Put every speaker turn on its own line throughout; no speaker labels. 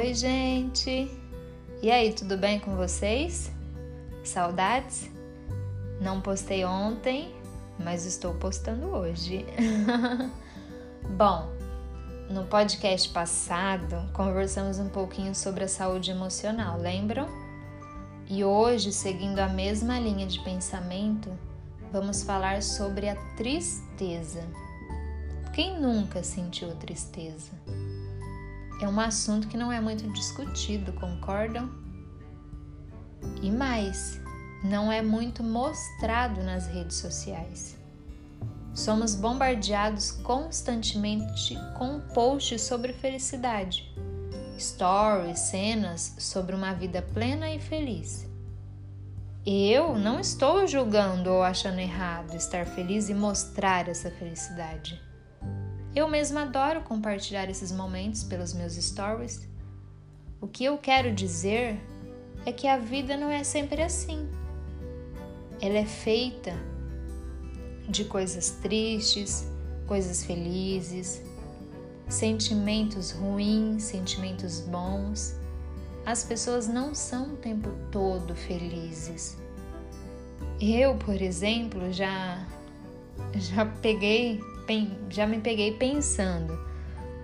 Oi, gente! E aí, tudo bem com vocês? Saudades? Não postei ontem, mas estou postando hoje. Bom, no podcast passado conversamos um pouquinho sobre a saúde emocional, lembram? E hoje, seguindo a mesma linha de pensamento, vamos falar sobre a tristeza. Quem nunca sentiu tristeza? É um assunto que não é muito discutido, concordam? E mais, não é muito mostrado nas redes sociais. Somos bombardeados constantemente com posts sobre felicidade, stories, cenas sobre uma vida plena e feliz. Eu não estou julgando ou achando errado estar feliz e mostrar essa felicidade. Eu mesma adoro compartilhar esses momentos pelos meus stories. O que eu quero dizer é que a vida não é sempre assim. Ela é feita de coisas tristes, coisas felizes, sentimentos ruins, sentimentos bons. As pessoas não são o tempo todo felizes. Eu, por exemplo, já já peguei, já me peguei pensando: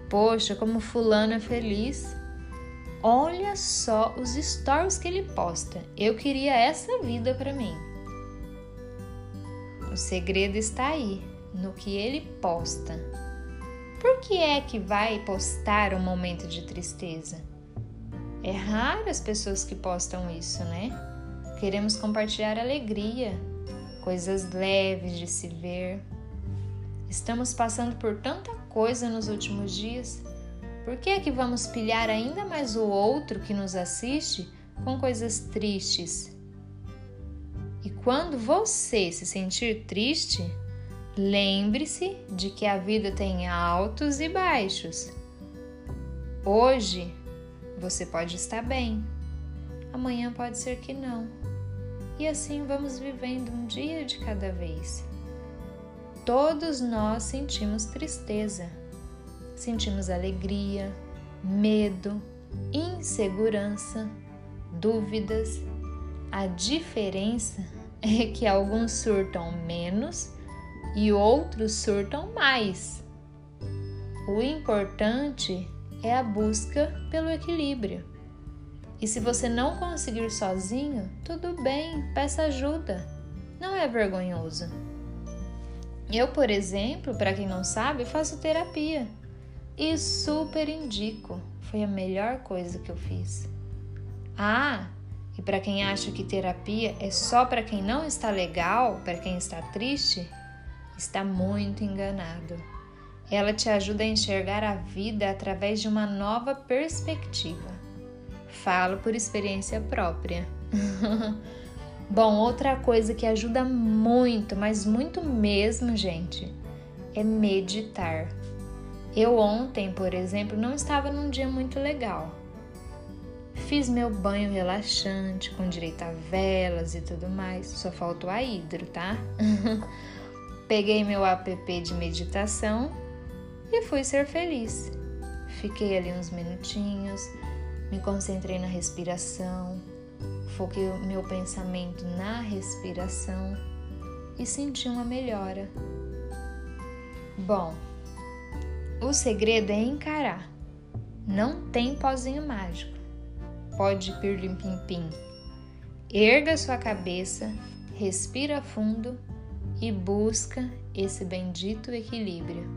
poxa, como fulano é feliz. Olha só os stories que ele posta. Eu queria essa vida para mim. O segredo está aí, no que ele posta. Por que é que vai postar um momento de tristeza? É raro as pessoas que postam isso, né? Queremos compartilhar alegria, coisas leves de se ver. Estamos passando por tanta coisa nos últimos dias. Por que é que vamos pilhar ainda mais o outro que nos assiste com coisas tristes? E quando você se sentir triste, lembre-se de que a vida tem altos e baixos. Hoje você pode estar bem, amanhã pode ser que não. E assim vamos vivendo um dia de cada vez. Todos nós sentimos tristeza, sentimos alegria, medo, insegurança, dúvidas a diferença é que alguns surtam menos e outros surtam mais. O importante é a busca pelo equilíbrio. E se você não conseguir sozinho, tudo bem, peça ajuda. Não é vergonhoso. Eu, por exemplo, para quem não sabe, faço terapia e super indico. Foi a melhor coisa que eu fiz. Ah, e para quem acha que terapia é só para quem não está legal, para quem está triste, está muito enganado. Ela te ajuda a enxergar a vida através de uma nova perspectiva. Falo por experiência própria. Bom, outra coisa que ajuda muito, mas muito mesmo, gente, é meditar. Eu ontem, por exemplo, não estava num dia muito legal. Fiz meu banho relaxante, com direito a velas e tudo mais. Só faltou a hidro, tá? Peguei meu app de meditação e fui ser feliz. Fiquei ali uns minutinhos, me concentrei na respiração, foquei o meu pensamento na respiração e senti uma melhora. Bom, o segredo é encarar. Não tem pozinho mágico pode pirlim-pim-pim. Erga sua cabeça, respira fundo e busca esse bendito equilíbrio.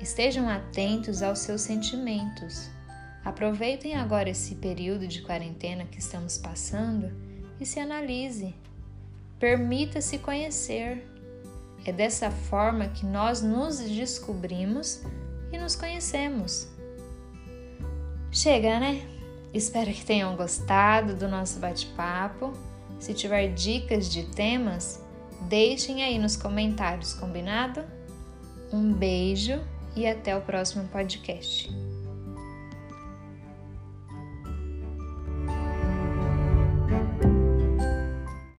Estejam atentos aos seus sentimentos. Aproveitem agora esse período de quarentena que estamos passando e se analise. Permita-se conhecer. É dessa forma que nós nos descobrimos e nos conhecemos. Chega, né? Espero que tenham gostado do nosso bate-papo. Se tiver dicas de temas, deixem aí nos comentários, combinado? Um beijo e até o próximo podcast.